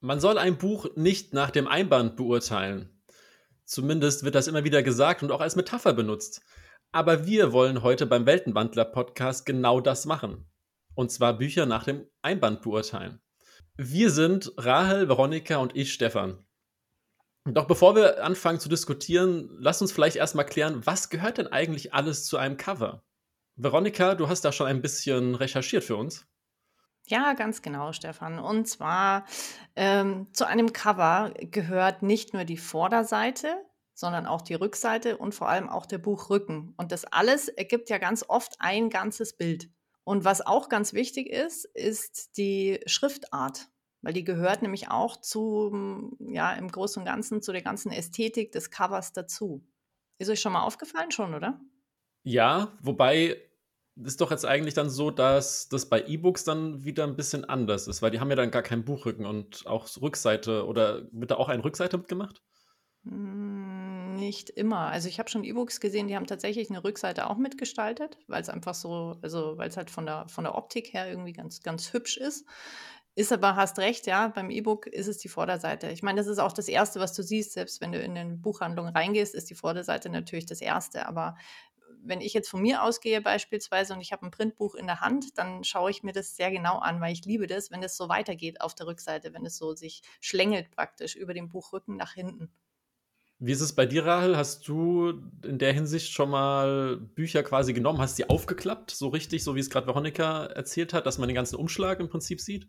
Man soll ein Buch nicht nach dem Einband beurteilen. Zumindest wird das immer wieder gesagt und auch als Metapher benutzt. Aber wir wollen heute beim Weltenwandler Podcast genau das machen. Und zwar Bücher nach dem Einband beurteilen. Wir sind Rahel, Veronika und ich, Stefan. Doch bevor wir anfangen zu diskutieren, lass uns vielleicht erstmal klären, was gehört denn eigentlich alles zu einem Cover? Veronika, du hast da schon ein bisschen recherchiert für uns. Ja, ganz genau, Stefan. Und zwar ähm, zu einem Cover gehört nicht nur die Vorderseite, sondern auch die Rückseite und vor allem auch der Buchrücken. Und das alles ergibt ja ganz oft ein ganzes Bild. Und was auch ganz wichtig ist, ist die Schriftart, weil die gehört nämlich auch zu, ja, im Großen und Ganzen zu der ganzen Ästhetik des Covers dazu. Ist euch schon mal aufgefallen schon, oder? Ja, wobei ist doch jetzt eigentlich dann so, dass das bei E-Books dann wieder ein bisschen anders ist, weil die haben ja dann gar keinen Buchrücken und auch Rückseite oder wird da auch eine Rückseite mitgemacht? Hm, nicht immer. Also ich habe schon E-Books gesehen, die haben tatsächlich eine Rückseite auch mitgestaltet, weil es einfach so, also weil es halt von der, von der Optik her irgendwie ganz, ganz hübsch ist. Ist aber, hast recht, ja, beim E-Book ist es die Vorderseite. Ich meine, das ist auch das Erste, was du siehst, selbst wenn du in eine Buchhandlung reingehst, ist die Vorderseite natürlich das Erste. Aber wenn ich jetzt von mir ausgehe beispielsweise und ich habe ein Printbuch in der Hand, dann schaue ich mir das sehr genau an, weil ich liebe das, wenn es so weitergeht auf der Rückseite, wenn es so sich schlängelt praktisch über den Buchrücken nach hinten. Wie ist es bei dir, Rahel? Hast du in der Hinsicht schon mal Bücher quasi genommen, hast sie aufgeklappt, so richtig, so wie es gerade Veronika erzählt hat, dass man den ganzen Umschlag im Prinzip sieht?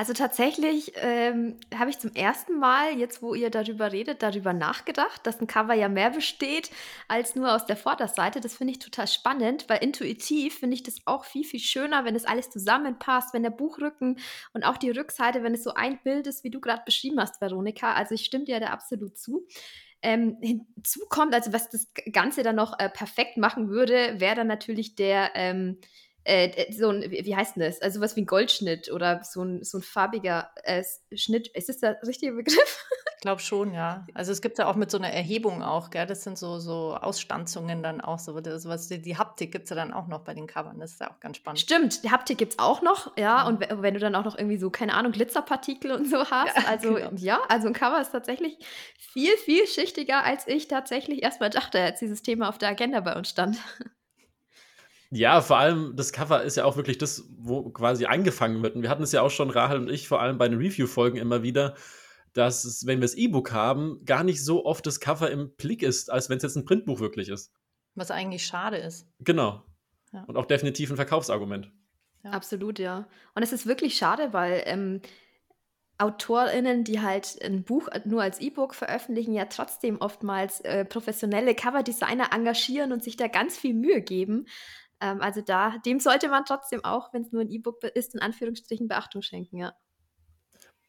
Also tatsächlich ähm, habe ich zum ersten Mal, jetzt wo ihr darüber redet, darüber nachgedacht, dass ein Cover ja mehr besteht als nur aus der Vorderseite. Das finde ich total spannend, weil intuitiv finde ich das auch viel, viel schöner, wenn das alles zusammenpasst, wenn der Buchrücken und auch die Rückseite, wenn es so ein Bild ist, wie du gerade beschrieben hast, Veronika. Also ich stimme dir da absolut zu. Ähm, hinzu kommt, also was das Ganze dann noch äh, perfekt machen würde, wäre dann natürlich der ähm, äh, so ein, wie heißt denn das? Also was wie ein Goldschnitt oder so ein, so ein farbiger äh, Schnitt. Ist das der richtige Begriff? Ich glaube schon, ja. Also es gibt ja auch mit so einer Erhebung auch, gell? Das sind so, so Ausstanzungen dann auch so. Das, was, die Haptik gibt es ja dann auch noch bei den Covern. Das ist ja auch ganz spannend. Stimmt, die Haptik gibt es auch noch, ja. Und wenn du dann auch noch irgendwie so, keine Ahnung, Glitzerpartikel und so hast. Ja, also genau. ja, also ein Cover ist tatsächlich viel, viel schichtiger, als ich tatsächlich erstmal dachte, als dieses Thema auf der Agenda bei uns stand. Ja, vor allem das Cover ist ja auch wirklich das, wo quasi angefangen wird. Und wir hatten es ja auch schon, Rahel und ich, vor allem bei den Review-Folgen immer wieder, dass es, wenn wir das E-Book haben, gar nicht so oft das Cover im Blick ist, als wenn es jetzt ein Printbuch wirklich ist. Was eigentlich schade ist. Genau. Ja. Und auch definitiv ein Verkaufsargument. Ja. Absolut, ja. Und es ist wirklich schade, weil ähm, AutorInnen, die halt ein Buch nur als E-Book veröffentlichen, ja trotzdem oftmals äh, professionelle Coverdesigner engagieren und sich da ganz viel Mühe geben. Ähm, also da, dem sollte man trotzdem auch, wenn es nur ein E-Book ist, in Anführungsstrichen Beachtung schenken, ja.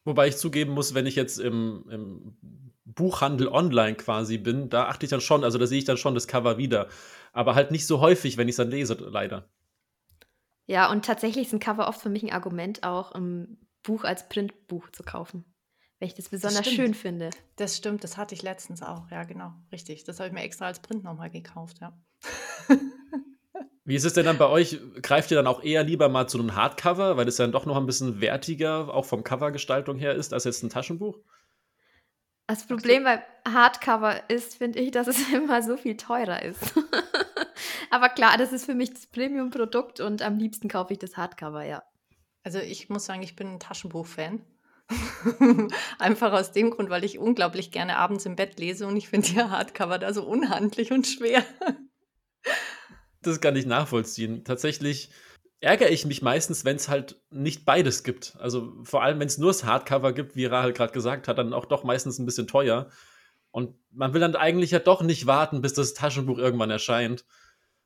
Wobei ich zugeben muss, wenn ich jetzt im, im, Buchhandel online quasi bin, da achte ich dann schon, also da sehe ich dann schon das Cover wieder. Aber halt nicht so häufig, wenn ich es dann lese, leider. Ja, und tatsächlich ist ein Cover oft für mich ein Argument, auch ein Buch als Printbuch zu kaufen. Wenn ich das besonders das schön finde. Das stimmt, das hatte ich letztens auch, ja, genau, richtig. Das habe ich mir extra als Print nochmal gekauft, ja. Wie ist es denn dann bei euch? Greift ihr dann auch eher lieber mal zu einem Hardcover, weil es dann doch noch ein bisschen wertiger, auch vom Covergestaltung her ist, als jetzt ein Taschenbuch? Das Problem beim Hardcover ist, finde ich, dass es immer so viel teurer ist. Aber klar, das ist für mich das Premium-Produkt und am liebsten kaufe ich das Hardcover, ja. Also ich muss sagen, ich bin ein Taschenbuch-Fan. Einfach aus dem Grund, weil ich unglaublich gerne abends im Bett lese und ich finde die Hardcover da so unhandlich und schwer. Das kann ich nachvollziehen. Tatsächlich ärgere ich mich meistens, wenn es halt nicht beides gibt. Also vor allem, wenn es nur das Hardcover gibt, wie Rahel gerade gesagt hat, dann auch doch meistens ein bisschen teuer. Und man will dann eigentlich ja doch nicht warten, bis das Taschenbuch irgendwann erscheint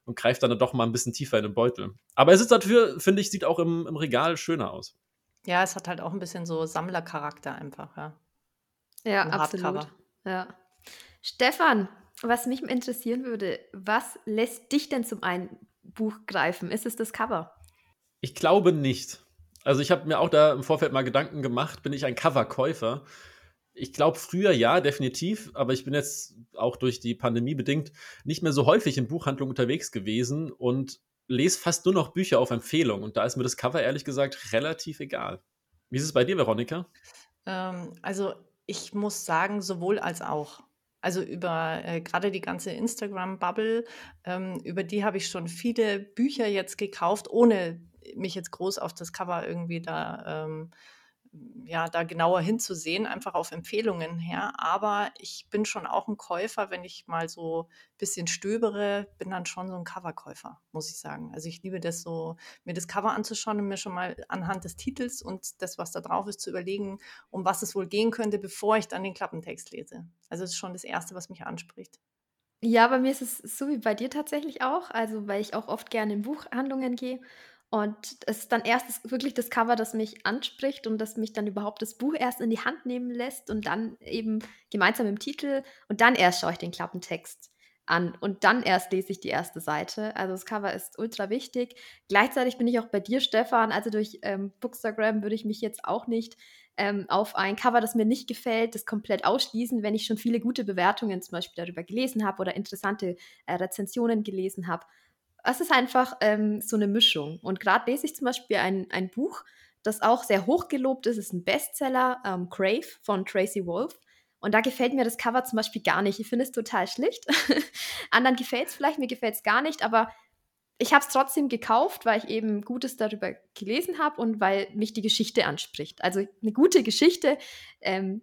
und greift dann doch mal ein bisschen tiefer in den Beutel. Aber es ist dafür, finde ich, sieht auch im, im Regal schöner aus. Ja, es hat halt auch ein bisschen so Sammlercharakter einfach, ja. Ja, absolut. Ja. Stefan, was mich interessieren würde, was lässt dich denn zum einen Buch greifen? Ist es das Cover? Ich glaube nicht. Also ich habe mir auch da im Vorfeld mal Gedanken gemacht, bin ich ein Coverkäufer? Ich glaube früher ja, definitiv, aber ich bin jetzt auch durch die Pandemie bedingt nicht mehr so häufig in Buchhandlungen unterwegs gewesen und lese fast nur noch Bücher auf Empfehlung und da ist mir das Cover ehrlich gesagt relativ egal. Wie ist es bei dir, Veronika? Ähm, also ich muss sagen, sowohl als auch. Also über äh, gerade die ganze Instagram-Bubble, ähm, über die habe ich schon viele Bücher jetzt gekauft, ohne mich jetzt groß auf das Cover irgendwie da ähm, ja, da genauer hinzusehen, einfach auf Empfehlungen her. Aber ich bin schon auch ein Käufer, wenn ich mal so ein bisschen stöbere, bin dann schon so ein Coverkäufer, muss ich sagen. Also ich liebe das so, mir das Cover anzuschauen und mir schon mal anhand des Titels und das, was da drauf ist, zu überlegen, um was es wohl gehen könnte, bevor ich dann den Klappentext lese. Also das ist schon das Erste, was mich anspricht. Ja, bei mir ist es so wie bei dir tatsächlich auch, also weil ich auch oft gerne in Buchhandlungen gehe und es ist dann erst das, wirklich das Cover, das mich anspricht und das mich dann überhaupt das Buch erst in die Hand nehmen lässt und dann eben gemeinsam im Titel und dann erst schaue ich den Klappentext an und dann erst lese ich die erste Seite. Also das Cover ist ultra wichtig. Gleichzeitig bin ich auch bei dir, Stefan. Also durch ähm, Bookstagram würde ich mich jetzt auch nicht ähm, auf ein Cover, das mir nicht gefällt, das komplett ausschließen, wenn ich schon viele gute Bewertungen zum Beispiel darüber gelesen habe oder interessante äh, Rezensionen gelesen habe es ist einfach ähm, so eine Mischung. Und gerade lese ich zum Beispiel ein, ein Buch, das auch sehr hoch gelobt ist. Es ist ein Bestseller, ähm, Crave von Tracy Wolf. Und da gefällt mir das Cover zum Beispiel gar nicht. Ich finde es total schlicht. Anderen gefällt es vielleicht, mir gefällt es gar nicht, aber ich habe es trotzdem gekauft, weil ich eben Gutes darüber gelesen habe und weil mich die Geschichte anspricht. Also eine gute Geschichte ähm,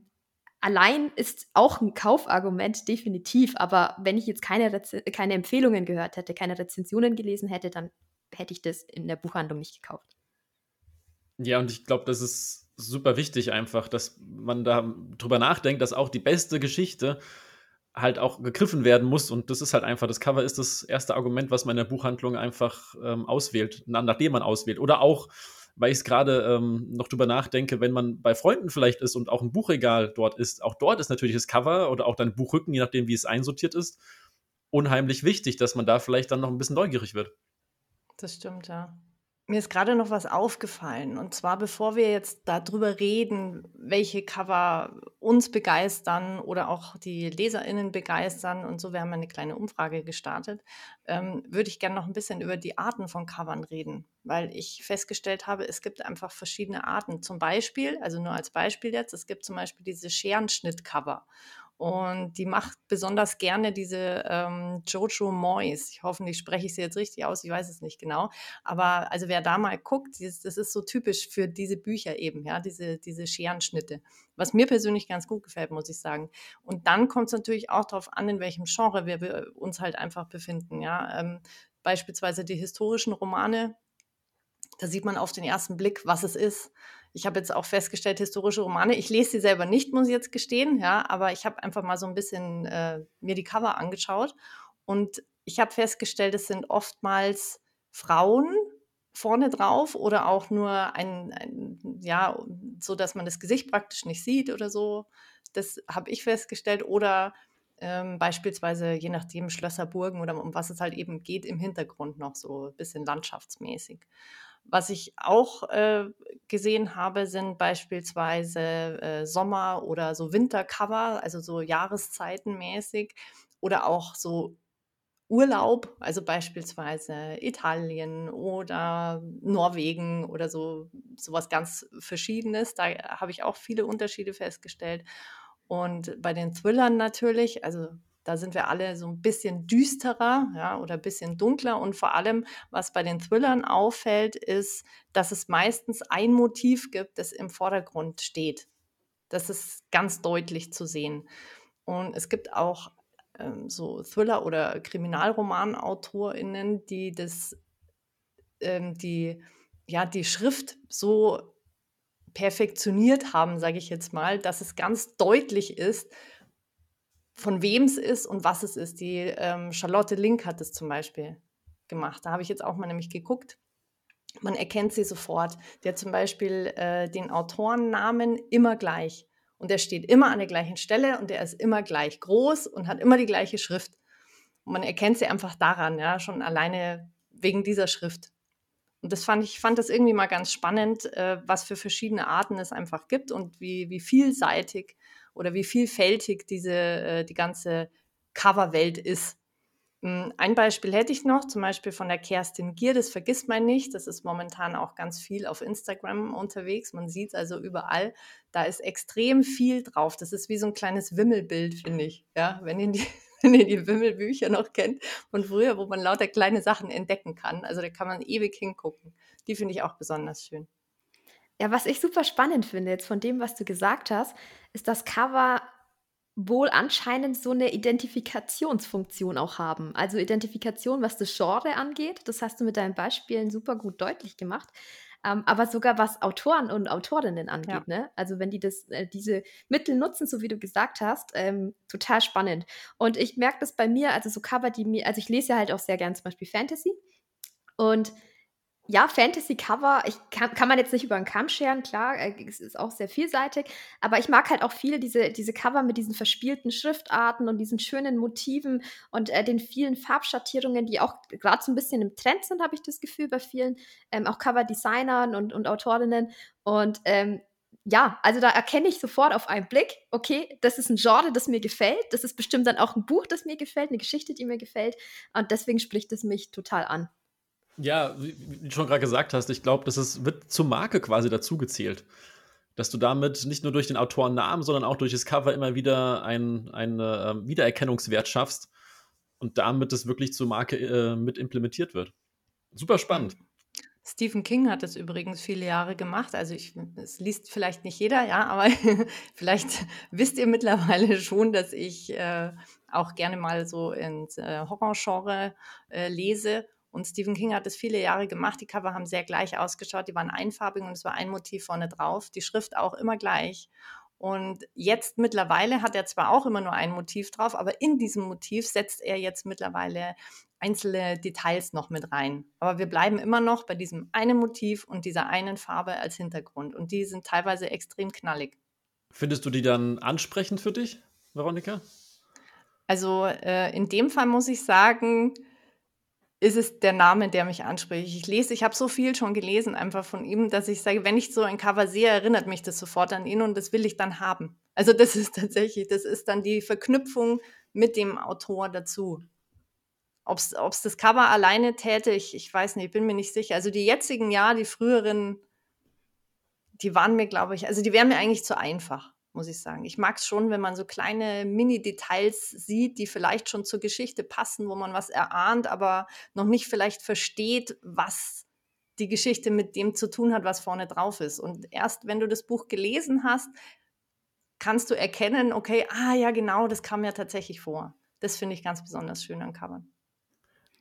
allein ist auch ein Kaufargument, definitiv. Aber wenn ich jetzt keine, keine Empfehlungen gehört hätte, keine Rezensionen gelesen hätte, dann hätte ich das in der Buchhandlung nicht gekauft. Ja, und ich glaube, das ist super wichtig einfach, dass man da drüber nachdenkt, dass auch die beste Geschichte halt auch gegriffen werden muss. Und das ist halt einfach, das Cover ist das erste Argument, was man in der Buchhandlung einfach ähm, auswählt, nachdem man auswählt. Oder auch weil ich es gerade ähm, noch drüber nachdenke, wenn man bei Freunden vielleicht ist und auch ein Buchregal dort ist, auch dort ist natürlich das Cover oder auch dein Buchrücken, je nachdem, wie es einsortiert ist, unheimlich wichtig, dass man da vielleicht dann noch ein bisschen neugierig wird. Das stimmt, ja. Mir ist gerade noch was aufgefallen. Und zwar, bevor wir jetzt darüber reden, welche Cover uns begeistern oder auch die LeserInnen begeistern, und so, wir haben eine kleine Umfrage gestartet, ähm, würde ich gerne noch ein bisschen über die Arten von Covern reden, weil ich festgestellt habe, es gibt einfach verschiedene Arten. Zum Beispiel, also nur als Beispiel jetzt, es gibt zum Beispiel diese Scherenschnitt-Cover. Und die macht besonders gerne diese ähm, Jojo Moyes. Ich hoffe, ich spreche ich sie jetzt richtig aus, ich weiß es nicht genau. Aber also wer da mal guckt, das, ist so typisch für diese Bücher eben, ja, diese, diese Scherenschnitte. Was mir persönlich ganz gut gefällt, muss ich sagen. Und dann kommt es natürlich auch darauf an, in welchem Genre wir uns halt einfach befinden. Ja. Ähm, beispielsweise die historischen Romane, da sieht man auf den ersten Blick, was es ist ich habe jetzt auch festgestellt, historische Romane, ich lese sie selber nicht, muss ich jetzt gestehen, ja, aber ich habe einfach mal so ein bisschen äh, mir die Cover angeschaut und ich habe festgestellt, es sind oftmals Frauen vorne drauf oder auch nur ein, ein, ja, so dass man das Gesicht praktisch nicht sieht oder so. Das habe ich festgestellt. Oder ähm, beispielsweise, je nachdem, Schlösser, Burgen oder um was es halt eben geht, im Hintergrund noch so ein bisschen landschaftsmäßig. Was ich auch äh, gesehen habe, sind beispielsweise äh, Sommer- oder so Wintercover, also so Jahreszeitenmäßig oder auch so Urlaub, also beispielsweise Italien oder Norwegen oder so sowas ganz Verschiedenes. Da habe ich auch viele Unterschiede festgestellt. Und bei den Thrillern natürlich, also da sind wir alle so ein bisschen düsterer ja, oder ein bisschen dunkler. Und vor allem, was bei den Thrillern auffällt, ist, dass es meistens ein Motiv gibt, das im Vordergrund steht. Das ist ganz deutlich zu sehen. Und es gibt auch ähm, so Thriller- oder KriminalromanautorInnen, die das, ähm, die, ja, die Schrift so perfektioniert haben, sage ich jetzt mal, dass es ganz deutlich ist, von wem es ist und was es ist. Die ähm, Charlotte Link hat es zum Beispiel gemacht. Da habe ich jetzt auch mal nämlich geguckt. Man erkennt sie sofort. Hat zum Beispiel äh, den Autorennamen immer gleich. Und der steht immer an der gleichen Stelle und der ist immer gleich groß und hat immer die gleiche Schrift. Und man erkennt sie einfach daran, ja, schon alleine wegen dieser Schrift. Und das fand ich fand das irgendwie mal ganz spannend, äh, was für verschiedene Arten es einfach gibt und wie, wie vielseitig oder wie vielfältig diese, äh, die ganze Coverwelt ist. Hm, ein Beispiel hätte ich noch, zum Beispiel von der Kerstin Gier, das vergisst man nicht. Das ist momentan auch ganz viel auf Instagram unterwegs. Man sieht es also überall. Da ist extrem viel drauf. Das ist wie so ein kleines Wimmelbild, finde ich. Ja, wenn ihr die, wenn ihr die Wimmelbücher noch kennt von früher, wo man lauter kleine Sachen entdecken kann. Also da kann man ewig hingucken. Die finde ich auch besonders schön. Ja, was ich super spannend finde jetzt von dem, was du gesagt hast, ist das Cover wohl anscheinend so eine Identifikationsfunktion auch haben. Also Identifikation, was das Genre angeht. Das hast du mit deinen Beispielen super gut deutlich gemacht. Ähm, aber sogar was Autoren und Autorinnen angeht. Ja. Ne? Also wenn die das, äh, diese Mittel nutzen, so wie du gesagt hast, ähm, total spannend. Und ich merke das bei mir, also so Cover, die mir, also ich lese ja halt auch sehr gern zum Beispiel Fantasy. Und ja, Fantasy-Cover, ich kann, kann man jetzt nicht über einen Kamm scheren, klar, äh, es ist auch sehr vielseitig, aber ich mag halt auch viele diese, diese Cover mit diesen verspielten Schriftarten und diesen schönen Motiven und äh, den vielen Farbschattierungen, die auch gerade so ein bisschen im Trend sind, habe ich das Gefühl, bei vielen, ähm, auch Cover-Designern und, und Autorinnen. Und ähm, ja, also da erkenne ich sofort auf einen Blick, okay, das ist ein Genre, das mir gefällt, das ist bestimmt dann auch ein Buch, das mir gefällt, eine Geschichte, die mir gefällt und deswegen spricht es mich total an. Ja, wie, du schon gerade gesagt hast, ich glaube, das ist, wird zur Marke quasi dazugezählt. Dass du damit nicht nur durch den Autorennamen, sondern auch durch das Cover immer wieder einen äh, Wiedererkennungswert schaffst und damit es wirklich zur Marke äh, mit implementiert wird. Super spannend. Stephen King hat das übrigens viele Jahre gemacht. Also ich, es liest vielleicht nicht jeder, ja, aber vielleicht wisst ihr mittlerweile schon, dass ich äh, auch gerne mal so ins äh, Horrorgenre äh, lese und Stephen King hat es viele Jahre gemacht. Die Cover haben sehr gleich ausgeschaut. Die waren einfarbig und es war ein Motiv vorne drauf. Die Schrift auch immer gleich. Und jetzt mittlerweile hat er zwar auch immer nur ein Motiv drauf, aber in diesem Motiv setzt er jetzt mittlerweile einzelne Details noch mit rein. Aber wir bleiben immer noch bei diesem einen Motiv und dieser einen Farbe als Hintergrund. Und die sind teilweise extrem knallig. Findest du die dann ansprechend für dich, Veronika? Also äh, in dem Fall muss ich sagen, ist es der Name, der mich anspricht. Ich lese, ich habe so viel schon gelesen einfach von ihm, dass ich sage, wenn ich so ein Cover sehe, erinnert mich das sofort an ihn und das will ich dann haben. Also das ist tatsächlich, das ist dann die Verknüpfung mit dem Autor dazu. Ob es das Cover alleine täte, ich, ich weiß nicht, ich bin mir nicht sicher. Also die jetzigen ja, die früheren, die waren mir, glaube ich, also die wären mir eigentlich zu einfach muss ich sagen. Ich mag es schon, wenn man so kleine Mini-Details sieht, die vielleicht schon zur Geschichte passen, wo man was erahnt, aber noch nicht vielleicht versteht, was die Geschichte mit dem zu tun hat, was vorne drauf ist. Und erst wenn du das Buch gelesen hast, kannst du erkennen, okay, ah ja, genau, das kam ja tatsächlich vor. Das finde ich ganz besonders schön an Covern.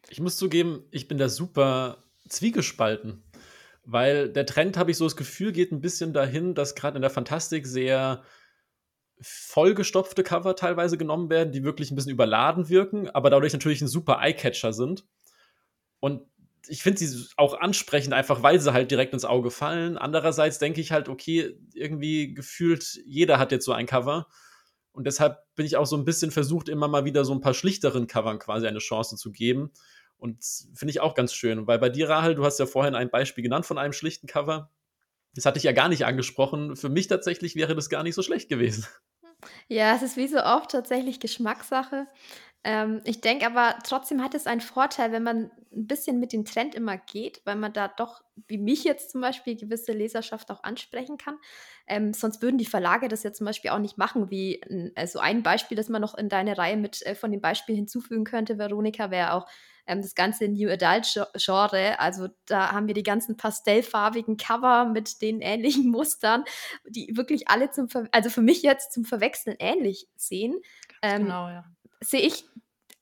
Ich muss zugeben, ich bin da super zwiegespalten, weil der Trend, habe ich so das Gefühl, geht ein bisschen dahin, dass gerade in der Fantastik sehr vollgestopfte Cover teilweise genommen werden, die wirklich ein bisschen überladen wirken, aber dadurch natürlich ein super Eyecatcher sind. Und ich finde sie auch ansprechend, einfach weil sie halt direkt ins Auge fallen. Andererseits denke ich halt, okay, irgendwie gefühlt jeder hat jetzt so ein Cover. Und deshalb bin ich auch so ein bisschen versucht, immer mal wieder so ein paar schlichteren Covern quasi eine Chance zu geben. Und finde ich auch ganz schön. Weil bei dir, Rahel, du hast ja vorhin ein Beispiel genannt von einem schlichten Cover. Das hatte ich ja gar nicht angesprochen. Für mich tatsächlich wäre das gar nicht so schlecht gewesen. Ja, es ist wie so oft tatsächlich Geschmackssache. Ähm, ich denke aber trotzdem hat es einen Vorteil, wenn man ein bisschen mit dem Trend immer geht, weil man da doch, wie mich jetzt zum Beispiel, gewisse Leserschaft auch ansprechen kann. Ähm, sonst würden die Verlage das ja zum Beispiel auch nicht machen, wie also ein Beispiel, das man noch in deine Reihe mit äh, von den Beispielen hinzufügen könnte, Veronika, wäre auch ähm, das ganze New Adult Genre. Also da haben wir die ganzen pastellfarbigen Cover mit den ähnlichen Mustern, die wirklich alle zum, Ver also für mich jetzt zum Verwechseln ähnlich sehen. Ähm, genau, ja. Sehe ich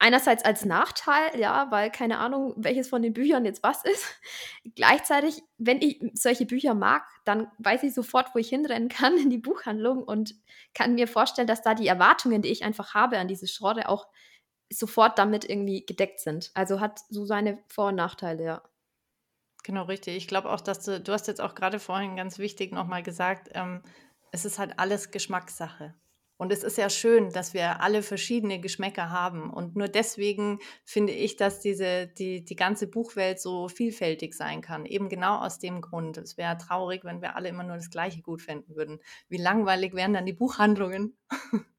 einerseits als Nachteil, ja, weil keine Ahnung, welches von den Büchern jetzt was ist. Gleichzeitig, wenn ich solche Bücher mag, dann weiß ich sofort, wo ich hinrennen kann in die Buchhandlung und kann mir vorstellen, dass da die Erwartungen, die ich einfach habe an diese Genre, auch sofort damit irgendwie gedeckt sind. Also hat so seine Vor- und Nachteile, ja. Genau, richtig. Ich glaube auch, dass du, du hast jetzt auch gerade vorhin ganz wichtig nochmal gesagt, ähm, es ist halt alles Geschmackssache. Und es ist ja schön, dass wir alle verschiedene Geschmäcker haben. Und nur deswegen finde ich, dass diese, die, die ganze Buchwelt so vielfältig sein kann. Eben genau aus dem Grund. Es wäre traurig, wenn wir alle immer nur das Gleiche gut finden würden. Wie langweilig wären dann die Buchhandlungen?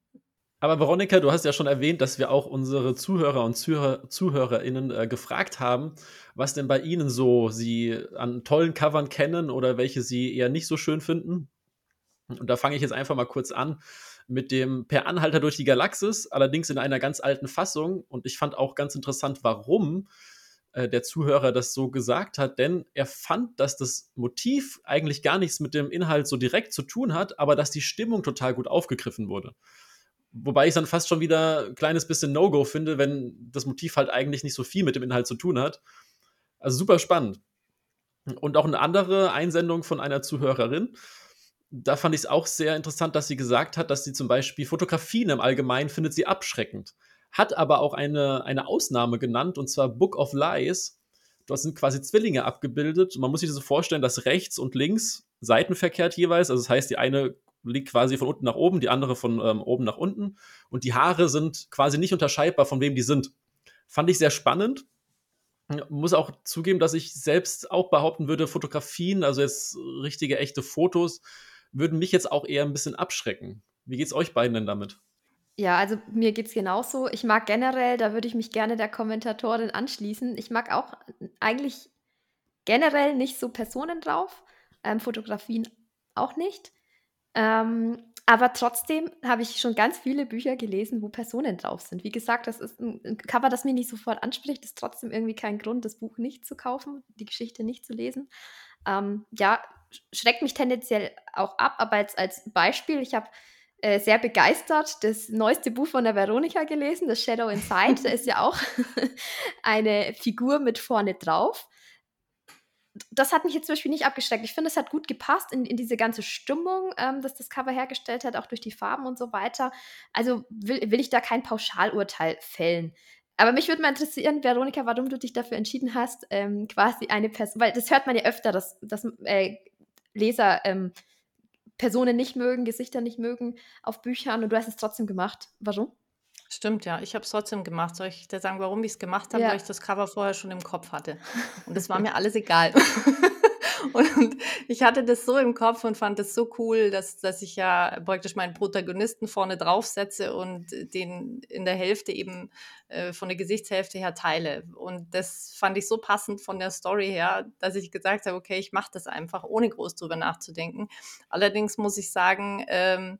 Aber Veronika, du hast ja schon erwähnt, dass wir auch unsere Zuhörer und Zuhör ZuhörerInnen äh, gefragt haben, was denn bei ihnen so sie an tollen Covern kennen oder welche sie eher nicht so schön finden. Und da fange ich jetzt einfach mal kurz an mit dem Per Anhalter durch die Galaxis, allerdings in einer ganz alten Fassung. Und ich fand auch ganz interessant, warum äh, der Zuhörer das so gesagt hat, denn er fand, dass das Motiv eigentlich gar nichts mit dem Inhalt so direkt zu tun hat, aber dass die Stimmung total gut aufgegriffen wurde. Wobei ich dann fast schon wieder ein kleines bisschen No-Go finde, wenn das Motiv halt eigentlich nicht so viel mit dem Inhalt zu tun hat. Also super spannend. Und auch eine andere Einsendung von einer Zuhörerin. Da fand ich es auch sehr interessant, dass sie gesagt hat, dass sie zum Beispiel Fotografien im Allgemeinen findet sie abschreckend. Hat aber auch eine, eine Ausnahme genannt, und zwar Book of Lies. Dort sind quasi Zwillinge abgebildet. Man muss sich das so vorstellen, dass rechts und links seitenverkehrt jeweils, also das heißt, die eine liegt quasi von unten nach oben, die andere von ähm, oben nach unten. Und die Haare sind quasi nicht unterscheidbar, von wem die sind. Fand ich sehr spannend. Muss auch zugeben, dass ich selbst auch behaupten würde, Fotografien, also jetzt richtige, echte Fotos, würden mich jetzt auch eher ein bisschen abschrecken. Wie geht's euch beiden denn damit? Ja, also mir geht es genauso. Ich mag generell, da würde ich mich gerne der Kommentatorin anschließen. Ich mag auch eigentlich generell nicht so Personen drauf, ähm, Fotografien auch nicht. Ähm, aber trotzdem habe ich schon ganz viele Bücher gelesen, wo Personen drauf sind. Wie gesagt, das ist ein Cover, das mich nicht sofort anspricht, ist trotzdem irgendwie kein Grund, das Buch nicht zu kaufen, die Geschichte nicht zu lesen. Ähm, ja, schreckt mich tendenziell auch ab, aber jetzt als Beispiel, ich habe äh, sehr begeistert das neueste Buch von der Veronika gelesen, das Shadow Inside. da ist ja auch eine Figur mit vorne drauf das hat mich jetzt zum Beispiel nicht abgeschreckt. Ich finde, es hat gut gepasst in, in diese ganze Stimmung, ähm, dass das Cover hergestellt hat, auch durch die Farben und so weiter. Also will, will ich da kein Pauschalurteil fällen. Aber mich würde mal interessieren, Veronika, warum du dich dafür entschieden hast, ähm, quasi eine Person, weil das hört man ja öfter, dass, dass äh, Leser ähm, Personen nicht mögen, Gesichter nicht mögen auf Büchern und du hast es trotzdem gemacht. Warum? Stimmt, ja. Ich habe es trotzdem gemacht. Soll ich dir sagen, warum ich es gemacht habe? Ja. Weil ich das Cover vorher schon im Kopf hatte. Und es war mir alles egal. und ich hatte das so im Kopf und fand das so cool, dass, dass ich ja praktisch meinen Protagonisten vorne draufsetze und den in der Hälfte eben äh, von der Gesichtshälfte her teile. Und das fand ich so passend von der Story her, dass ich gesagt habe, okay, ich mache das einfach, ohne groß drüber nachzudenken. Allerdings muss ich sagen, ähm,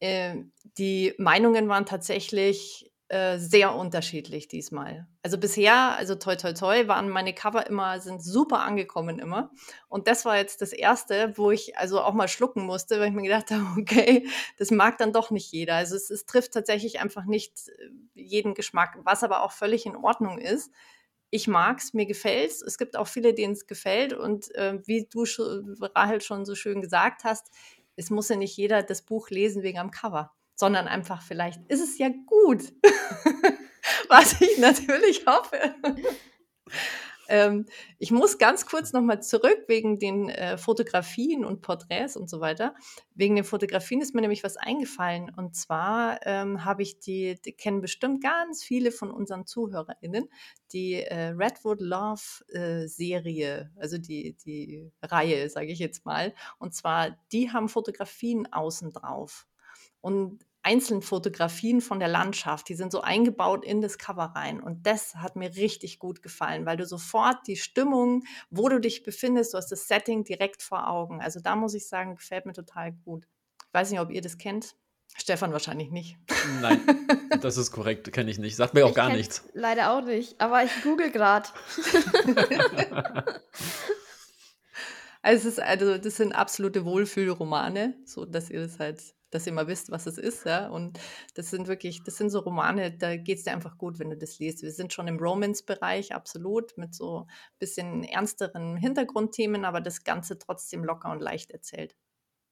äh, die Meinungen waren tatsächlich äh, sehr unterschiedlich diesmal. Also bisher, also toi toi toi, waren meine Cover immer, sind super angekommen immer. Und das war jetzt das erste, wo ich also auch mal schlucken musste, weil ich mir gedacht habe, okay, das mag dann doch nicht jeder. Also es, es trifft tatsächlich einfach nicht äh, jeden Geschmack, was aber auch völlig in Ordnung ist. Ich mag es, mir gefällt es. Es gibt auch viele, denen es gefällt. Und äh, wie du, Rahel, schon so schön gesagt hast, es muss ja nicht jeder das Buch lesen wegen am Cover, sondern einfach vielleicht ist es ja gut, was ich natürlich hoffe. Ähm, ich muss ganz kurz nochmal zurück wegen den äh, Fotografien und Porträts und so weiter. Wegen den Fotografien ist mir nämlich was eingefallen. Und zwar ähm, habe ich die, die, kennen bestimmt ganz viele von unseren ZuhörerInnen, die äh, Redwood Love äh, Serie, also die, die Reihe, sage ich jetzt mal. Und zwar, die haben Fotografien außen drauf. Und einzelnen Fotografien von der Landschaft, die sind so eingebaut in das Cover rein. Und das hat mir richtig gut gefallen, weil du sofort die Stimmung, wo du dich befindest, du hast das Setting direkt vor Augen. Also da muss ich sagen, gefällt mir total gut. Ich weiß nicht, ob ihr das kennt. Stefan wahrscheinlich nicht. Nein, das ist korrekt, kenne ich nicht. Sagt mir auch ich gar nichts. Leider auch nicht, aber ich google gerade. also, also, das sind absolute Wohlfühlromane, so dass ihr das halt dass ihr mal wisst, was es ist. Ja? Und das sind wirklich, das sind so Romane, da geht es dir einfach gut, wenn du das liest. Wir sind schon im Romance-Bereich, absolut, mit so ein bisschen ernsteren Hintergrundthemen, aber das Ganze trotzdem locker und leicht erzählt.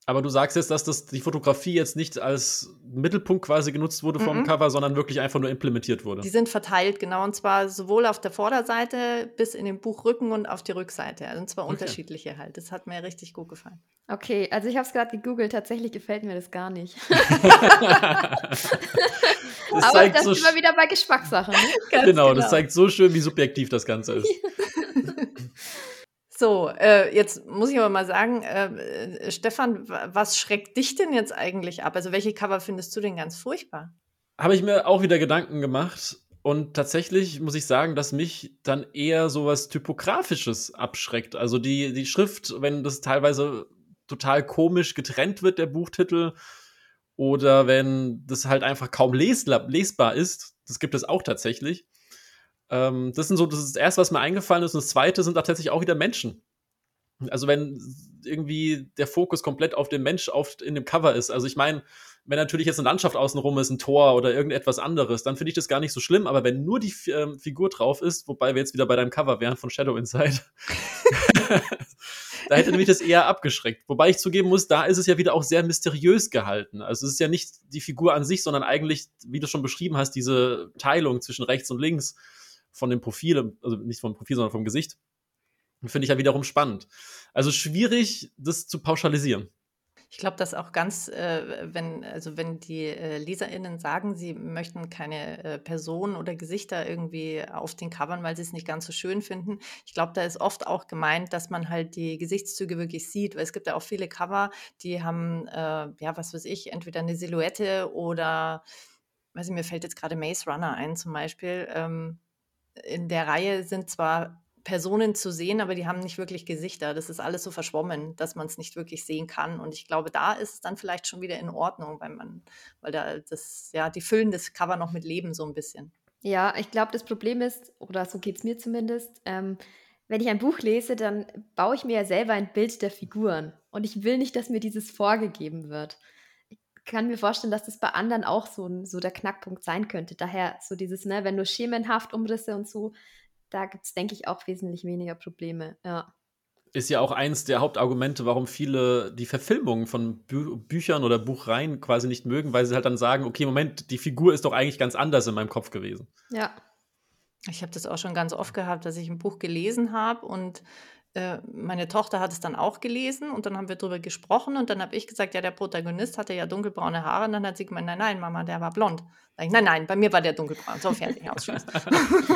Aber du sagst jetzt, dass das, die Fotografie jetzt nicht als Mittelpunkt quasi genutzt wurde vom mhm. Cover, sondern wirklich einfach nur implementiert wurde. Die sind verteilt, genau. Und zwar sowohl auf der Vorderseite bis in den Buchrücken und auf die Rückseite. Also und zwar okay. unterschiedliche halt. Das hat mir richtig gut gefallen. Okay, also ich habe es gerade gegoogelt. Tatsächlich gefällt mir das gar nicht. das Aber das so ist immer wieder bei Geschmackssache. Ne? genau, genau, das zeigt so schön, wie subjektiv das Ganze ist. So, äh, jetzt muss ich aber mal sagen, äh, Stefan, was schreckt dich denn jetzt eigentlich ab? Also welche Cover findest du denn ganz furchtbar? Habe ich mir auch wieder Gedanken gemacht. Und tatsächlich muss ich sagen, dass mich dann eher sowas Typografisches abschreckt. Also die, die Schrift, wenn das teilweise total komisch getrennt wird, der Buchtitel, oder wenn das halt einfach kaum lesbar ist, das gibt es auch tatsächlich. Ähm, das sind so, das ist das erste, was mir eingefallen ist. Und das zweite sind tatsächlich auch wieder Menschen. Also wenn irgendwie der Fokus komplett auf dem Mensch auf, in dem Cover ist. Also ich meine, wenn natürlich jetzt eine Landschaft außenrum ist, ein Tor oder irgendetwas anderes, dann finde ich das gar nicht so schlimm. Aber wenn nur die ähm, Figur drauf ist, wobei wir jetzt wieder bei deinem Cover wären von Shadow Inside, da hätte nämlich das eher abgeschreckt. Wobei ich zugeben muss, da ist es ja wieder auch sehr mysteriös gehalten. Also es ist ja nicht die Figur an sich, sondern eigentlich, wie du schon beschrieben hast, diese Teilung zwischen rechts und links von dem Profil, also nicht vom Profil, sondern vom Gesicht. Finde ich ja wiederum spannend. Also schwierig, das zu pauschalisieren. Ich glaube, dass auch ganz, äh, wenn, also wenn die äh, LeserInnen sagen, sie möchten keine äh, Personen oder Gesichter irgendwie auf den Covern, weil sie es nicht ganz so schön finden. Ich glaube, da ist oft auch gemeint, dass man halt die Gesichtszüge wirklich sieht, weil es gibt ja auch viele Cover, die haben, äh, ja, was weiß ich, entweder eine Silhouette oder, weiß ich, mir fällt jetzt gerade Maze Runner ein zum Beispiel. Ähm, in der Reihe sind zwar Personen zu sehen, aber die haben nicht wirklich Gesichter. Das ist alles so verschwommen, dass man es nicht wirklich sehen kann. Und ich glaube, da ist es dann vielleicht schon wieder in Ordnung, weil man, weil da das, ja, die füllen das Cover noch mit Leben so ein bisschen. Ja, ich glaube, das Problem ist, oder so geht es mir zumindest, ähm, wenn ich ein Buch lese, dann baue ich mir ja selber ein Bild der Figuren. Und ich will nicht, dass mir dieses vorgegeben wird. Ich kann mir vorstellen, dass das bei anderen auch so, so der Knackpunkt sein könnte. Daher so dieses, ne, wenn nur schemenhaft Umrisse und so da gibt es, denke ich, auch wesentlich weniger Probleme. Ja. Ist ja auch eins der Hauptargumente, warum viele die Verfilmungen von Bü Büchern oder Buchreihen quasi nicht mögen, weil sie halt dann sagen, okay, Moment, die Figur ist doch eigentlich ganz anders in meinem Kopf gewesen. Ja. Ich habe das auch schon ganz oft gehabt, dass ich ein Buch gelesen habe und äh, meine Tochter hat es dann auch gelesen und dann haben wir darüber gesprochen und dann habe ich gesagt, ja, der Protagonist hatte ja dunkelbraune Haare und dann hat sie gemeint, nein, nein, Mama, der war blond. Ich, nein, nein, bei mir war der dunkelbraun. So, fertig, Ausschluss.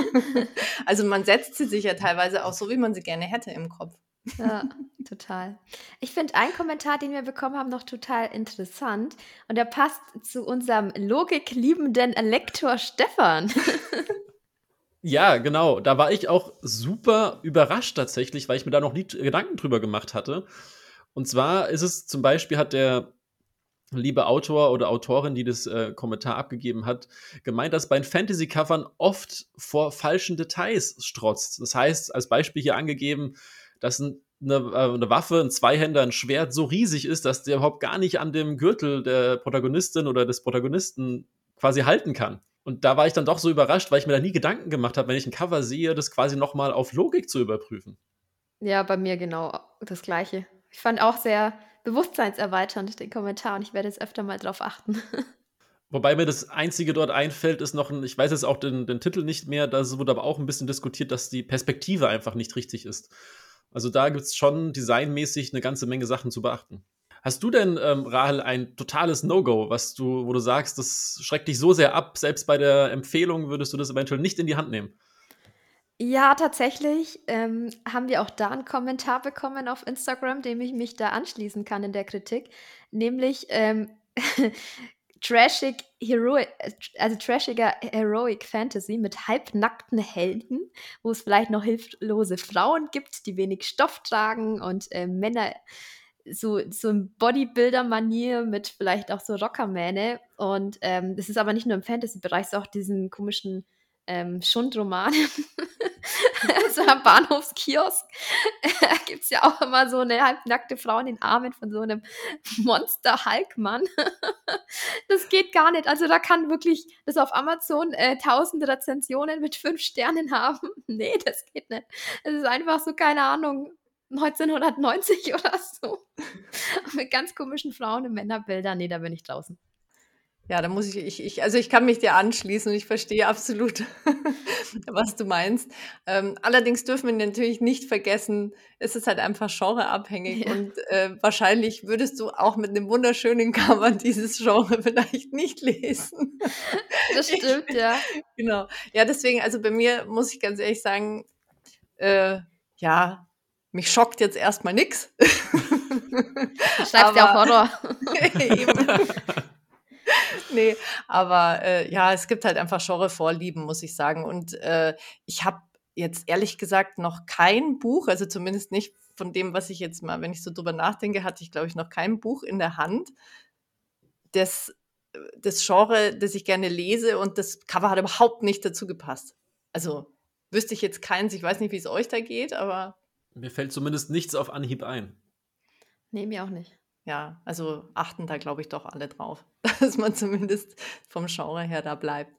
also man setzt sie sich ja teilweise auch so, wie man sie gerne hätte im Kopf. Ja, total. Ich finde einen Kommentar, den wir bekommen haben, noch total interessant. Und der passt zu unserem logikliebenden Lektor Stefan. Ja, genau. Da war ich auch super überrascht tatsächlich, weil ich mir da noch nie Gedanken drüber gemacht hatte. Und zwar ist es zum Beispiel, hat der liebe Autor oder Autorin, die das äh, Kommentar abgegeben hat, gemeint, dass bei Fantasy-Covern oft vor falschen Details strotzt. Das heißt, als Beispiel hier angegeben, dass ein, eine, äh, eine, Waffe, ein Zweihänder, ein Schwert so riesig ist, dass der überhaupt gar nicht an dem Gürtel der Protagonistin oder des Protagonisten quasi halten kann. Und da war ich dann doch so überrascht, weil ich mir da nie Gedanken gemacht habe, wenn ich ein Cover sehe, das quasi nochmal auf Logik zu überprüfen. Ja, bei mir genau das Gleiche. Ich fand auch sehr bewusstseinserweiternd den Kommentar und ich werde jetzt öfter mal drauf achten. Wobei mir das Einzige dort einfällt, ist noch ein, ich weiß jetzt auch den, den Titel nicht mehr, da wurde aber auch ein bisschen diskutiert, dass die Perspektive einfach nicht richtig ist. Also da gibt es schon designmäßig eine ganze Menge Sachen zu beachten. Hast du denn, ähm, Rahel, ein totales No-Go, was du, wo du sagst, das schreckt dich so sehr ab, selbst bei der Empfehlung würdest du das eventuell nicht in die Hand nehmen? Ja, tatsächlich ähm, haben wir auch da einen Kommentar bekommen auf Instagram, dem ich mich da anschließen kann in der Kritik, nämlich ähm, trashig Heroic, also trashiger Heroic Fantasy mit halbnackten Helden, wo es vielleicht noch hilflose Frauen gibt, die wenig Stoff tragen und äh, Männer so, so in Bodybuilder-Manier mit vielleicht auch so Rockermähne. Und ähm, das ist aber nicht nur im Fantasy-Bereich, es ist auch diesen komischen ähm, Schundroman. so am Bahnhofskiosk gibt es ja auch immer so eine halbnackte Frau in den Armen von so einem Monster-Hulk-Mann. das geht gar nicht. Also da kann wirklich das auf Amazon äh, tausende Rezensionen mit fünf Sternen haben. nee, das geht nicht. Es ist einfach so, keine Ahnung, 1990 oder so. Mit ganz komischen Frauen- und Männerbildern. Nee, da bin ich draußen. Ja, da muss ich, ich, ich, also ich kann mich dir anschließen und ich verstehe absolut, was du meinst. Ähm, allerdings dürfen wir natürlich nicht vergessen, es ist halt einfach genreabhängig ja. und äh, wahrscheinlich würdest du auch mit einem wunderschönen Cover dieses Genre vielleicht nicht lesen. Das stimmt, ich, ja. Genau. Ja, deswegen, also bei mir muss ich ganz ehrlich sagen, äh, ja, mich schockt jetzt erstmal nichts. Schreibst ja auch Horror. nee, aber äh, ja, es gibt halt einfach Genre-Vorlieben, muss ich sagen. Und äh, ich habe jetzt ehrlich gesagt noch kein Buch, also zumindest nicht von dem, was ich jetzt mal, wenn ich so drüber nachdenke, hatte ich, glaube ich, noch kein Buch in der Hand, das, das Genre, das ich gerne lese und das Cover hat überhaupt nicht dazu gepasst. Also wüsste ich jetzt keins, ich weiß nicht, wie es euch da geht, aber. Mir fällt zumindest nichts auf Anhieb ein. Nee, mir auch nicht. Ja, also achten da, glaube ich, doch alle drauf, dass man zumindest vom Genre her da bleibt.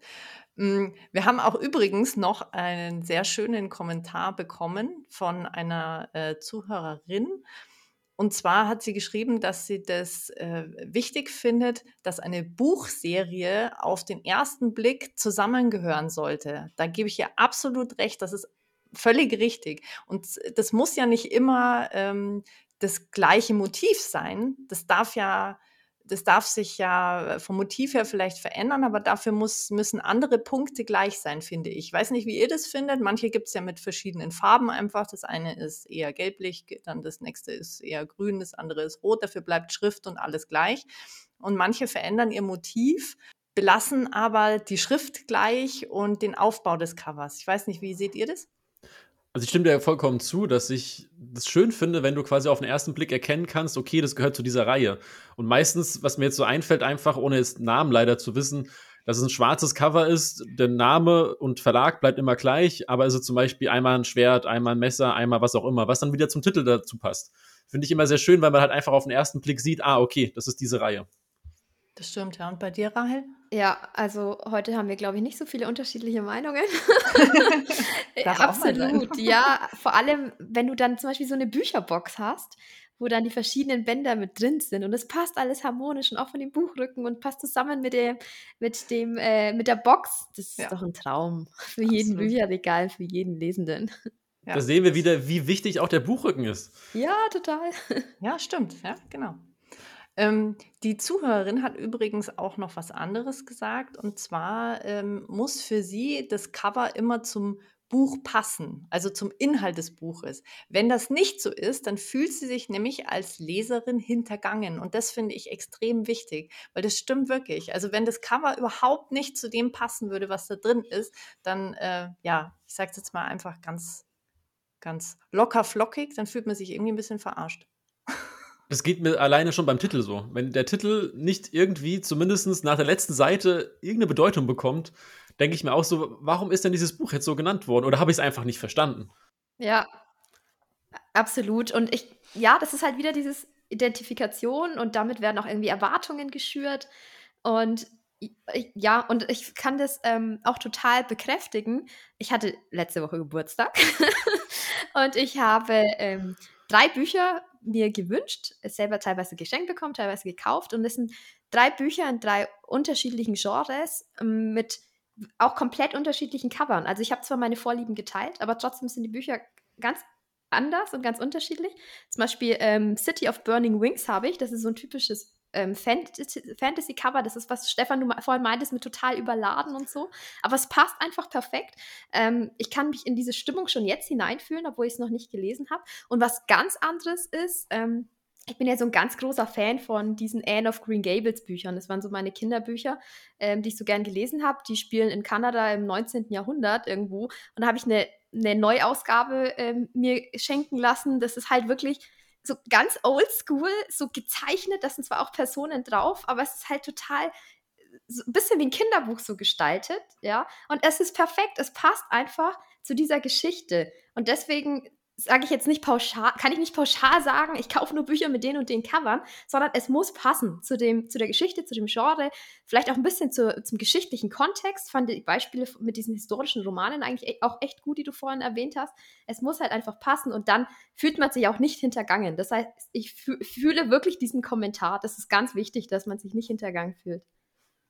Hm, wir haben auch übrigens noch einen sehr schönen Kommentar bekommen von einer äh, Zuhörerin. Und zwar hat sie geschrieben, dass sie das äh, wichtig findet, dass eine Buchserie auf den ersten Blick zusammengehören sollte. Da gebe ich ihr absolut recht. Das ist völlig richtig. Und das muss ja nicht immer ähm, das gleiche Motiv sein. Das darf ja, das darf sich ja vom Motiv her vielleicht verändern, aber dafür muss, müssen andere Punkte gleich sein, finde ich. Ich weiß nicht, wie ihr das findet. Manche gibt es ja mit verschiedenen Farben einfach. Das eine ist eher gelblich, dann das nächste ist eher grün, das andere ist rot. Dafür bleibt Schrift und alles gleich. Und manche verändern ihr Motiv, belassen aber die Schrift gleich und den Aufbau des Covers. Ich weiß nicht, wie seht ihr das? Also ich stimme dir vollkommen zu, dass ich das schön finde, wenn du quasi auf den ersten Blick erkennen kannst, okay, das gehört zu dieser Reihe. Und meistens, was mir jetzt so einfällt, einfach ohne jetzt Namen leider zu wissen, dass es ein schwarzes Cover ist, der Name und Verlag bleibt immer gleich, aber es ist zum Beispiel einmal ein Schwert, einmal ein Messer, einmal was auch immer, was dann wieder zum Titel dazu passt. Finde ich immer sehr schön, weil man halt einfach auf den ersten Blick sieht, ah, okay, das ist diese Reihe. Das stimmt, ja. Und bei dir, Rahel? Ja, also heute haben wir, glaube ich, nicht so viele unterschiedliche Meinungen. Sein. Absolut, ja. Vor allem, wenn du dann zum Beispiel so eine Bücherbox hast, wo dann die verschiedenen Bänder mit drin sind und es passt alles harmonisch und auch von dem Buchrücken und passt zusammen mit dem, mit dem, äh, mit der Box. Das ist Ja. doch ein Traum für jeden Absolut. Bücherregal, für jeden Lesenden. Ja. Da sehen wir wieder, wie wichtig auch der Buchrücken ist. Ja, total. Ja, stimmt. Ja, genau. Ähm, die Zuhörerin hat übrigens auch noch was anderes gesagt. Und zwar ähm, muss für sie das Cover immer zum Buch passen, also zum Inhalt des Buches. Wenn das nicht so ist, dann fühlt sie sich nämlich als Leserin hintergangen. Und das finde ich extrem wichtig, weil das stimmt wirklich. Also wenn das Cover überhaupt nicht zu dem passen würde, was da drin ist, dann, äh, ja, ich sage es jetzt mal einfach ganz, ganz locker flockig, dann fühlt man sich irgendwie ein bisschen verarscht. Das geht mir alleine schon beim Titel so. Wenn der Titel nicht irgendwie, zumindest nach der letzten Seite, irgendeine Bedeutung bekommt, denke ich mir auch so, warum ist denn dieses Buch jetzt so genannt worden? Oder habe ich es einfach nicht verstanden? Ja, absolut. Und ich, ja, das ist halt wieder dieses Identifikation und damit werden auch irgendwie Erwartungen geschürt. Und ja, und ich kann das ähm, auch total bekräftigen. Ich hatte letzte Woche Geburtstag und ich habe ähm, drei Bücher mir gewünscht, selber teilweise geschenkt bekommen, teilweise gekauft. Und es sind drei Bücher in drei unterschiedlichen Genres ähm, mit auch komplett unterschiedlichen Covern. Also ich habe zwar meine Vorlieben geteilt, aber trotzdem sind die Bücher ganz anders und ganz unterschiedlich. Zum Beispiel ähm, City of Burning Wings habe ich. Das ist so ein typisches ähm, Fantasy- Fantasy-Cover. Das ist, was Stefan du vorhin meintest, mit total überladen und so. Aber es passt einfach perfekt. Ähm, ich kann mich in diese Stimmung schon jetzt hineinfühlen, obwohl ich es noch nicht gelesen habe. Und was ganz anderes ist, ähm, ich bin ja so ein ganz großer Fan von diesen Anne of Green Gables Büchern. Das waren so meine Kinderbücher, ähm, die ich so gern gelesen habe. Die spielen in Kanada im 19. Jahrhundert irgendwo. Und da habe ich eine, eine Neuausgabe ähm, mir schenken lassen. Das ist halt wirklich so ganz oldschool, so gezeichnet. Da sind zwar auch Personen drauf, aber es ist halt total so ein bisschen wie ein Kinderbuch so gestaltet, ja. Und es ist perfekt. Es passt einfach zu dieser Geschichte. Und deswegen sage ich jetzt nicht pauschal, kann ich nicht pauschal sagen, ich kaufe nur Bücher mit den und den Covern, sondern es muss passen zu, dem, zu der Geschichte, zu dem Genre, vielleicht auch ein bisschen zu, zum geschichtlichen Kontext. Fand die Beispiele mit diesen historischen Romanen eigentlich e- auch echt gut, die du vorhin erwähnt hast. Es muss halt einfach passen und dann fühlt man sich auch nicht hintergangen. Das heißt, ich fü- fühle wirklich diesen Kommentar. Das ist ganz wichtig, dass man sich nicht hintergangen fühlt.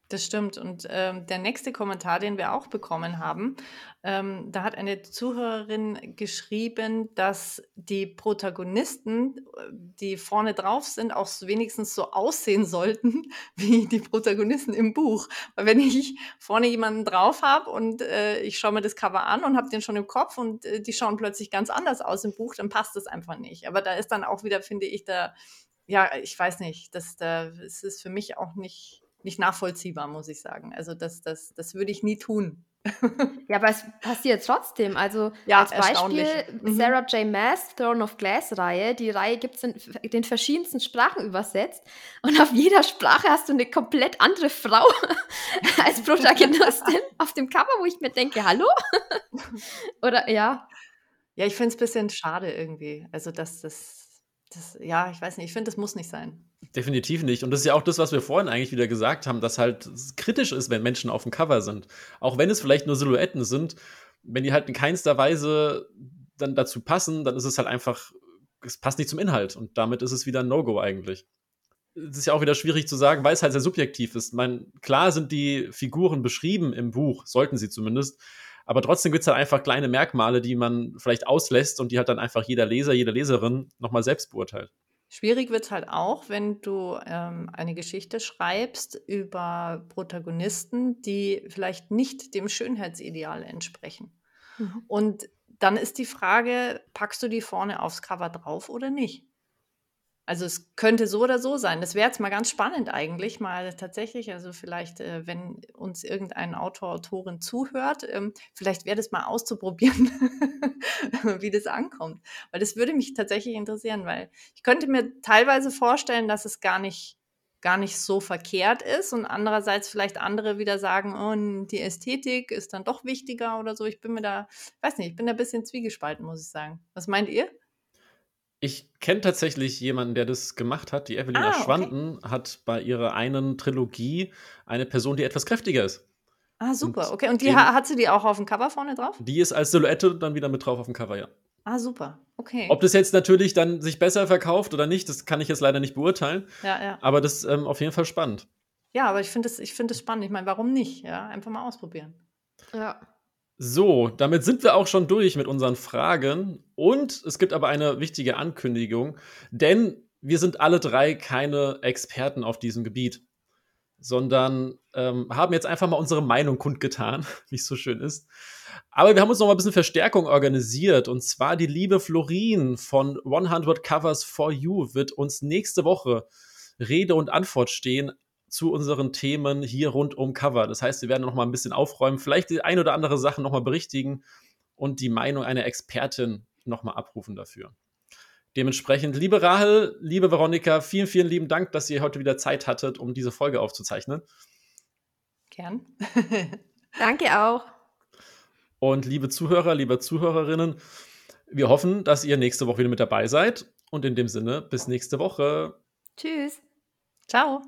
Das stimmt. Und ähm, der nächste Kommentar, den wir auch bekommen haben, ähm, da hat eine Zuhörerin geschrieben, dass die Protagonisten, die vorne drauf sind, auch wenigstens so aussehen sollten wie die Protagonisten im Buch. Weil wenn ich vorne jemanden drauf habe und äh, ich schaue mir das Cover an und habe den schon im Kopf und äh, die schauen plötzlich ganz anders aus im Buch, dann passt das einfach nicht. Aber da ist dann auch wieder, finde ich, da, ja, ich weiß nicht, das, da, es ist für mich auch nicht nicht nachvollziehbar, muss ich sagen. Also das, das, das würde ich nie tun. ja, aber es passiert trotzdem. Also ja, als Beispiel mhm. Sarah J. Maas, Throne of Glass Reihe. Die Reihe gibt es in den verschiedensten Sprachen übersetzt. Und auf jeder Sprache hast du eine komplett andere Frau als Protagonistin auf dem Cover, wo ich mir denke, hallo? Oder ja. Ja, ich finde es ein bisschen schade irgendwie. Also, dass das das, ja, ich weiß nicht, ich finde, das muss nicht sein. Definitiv nicht. Und das ist ja auch das, was wir vorhin eigentlich wieder gesagt haben, dass halt kritisch ist, wenn Menschen auf dem Cover sind. Auch wenn es vielleicht nur Silhouetten sind, wenn die halt in keinster Weise dann dazu passen, dann ist es halt einfach, es passt nicht zum Inhalt. Und damit ist es wieder ein No-Go eigentlich. Es ist ja auch wieder schwierig zu sagen, weil es halt sehr subjektiv ist. Ich meine, klar sind die Figuren beschrieben im Buch, sollten sie zumindest. Aber trotzdem gibt es halt einfach kleine Merkmale, die man vielleicht auslässt und die halt dann einfach jeder Leser, jede Leserin nochmal selbst beurteilt. Schwierig wird es halt auch, wenn du ähm, eine Geschichte schreibst über Protagonisten, die vielleicht nicht dem Schönheitsideal entsprechen. Mhm. Und dann ist die Frage, packst du die vorne aufs Cover drauf oder nicht? Also es könnte so oder so sein. Das wäre jetzt mal ganz spannend eigentlich, mal tatsächlich, also vielleicht, äh, wenn uns irgendein Autor, Autorin zuhört, ähm, vielleicht wäre das mal auszuprobieren, wie das ankommt. Weil das würde mich tatsächlich interessieren, weil ich könnte mir teilweise vorstellen, dass es gar nicht gar nicht so verkehrt ist und andererseits vielleicht andere wieder sagen, oh, die Ästhetik ist dann doch wichtiger oder so. Ich bin mir da, weiß nicht, ich bin da ein bisschen zwiegespalten, muss ich sagen. Was meint ihr? Ich kenne tatsächlich jemanden, der das gemacht hat. Die Evelina ah, Schwanden okay. hat bei ihrer einen Trilogie eine Person, die etwas kräftiger ist. Ah, super. Und okay. Und die hat sie die auch auf dem Cover vorne drauf? Die ist als Silhouette dann wieder mit drauf auf dem Cover, ja. Ah, super. Okay. Ob das jetzt natürlich dann sich besser verkauft oder nicht, das kann ich jetzt leider nicht beurteilen. Ja, ja. Aber das ist ähm, auf jeden Fall spannend. Ja, aber ich finde es find spannend. Ich meine, warum nicht? Ja, einfach mal ausprobieren. Ja. So, damit sind wir auch schon durch mit unseren Fragen. Und es gibt aber eine wichtige Ankündigung, denn wir sind alle drei keine Experten auf diesem Gebiet, sondern ähm, haben jetzt einfach mal unsere Meinung kundgetan, wie es so schön ist. Aber wir haben uns noch mal ein bisschen Verstärkung organisiert. Und zwar die liebe Florin von 100 Covers for You wird uns nächste Woche Rede und Antwort stehen zu unseren Themen hier rund um Cover. Das heißt, wir werden noch mal ein bisschen aufräumen, vielleicht die ein oder andere Sache noch mal berichtigen und die Meinung einer Expertin noch mal abrufen dafür. Dementsprechend, liebe Rahel, liebe Veronika, vielen, vielen lieben Dank, dass ihr heute wieder Zeit hattet, um diese Folge aufzuzeichnen. Gern. Danke auch. Und liebe Zuhörer, liebe Zuhörerinnen, wir hoffen, dass ihr nächste Woche wieder mit dabei seid. Und in dem Sinne, bis nächste Woche. Tschüss. Ciao.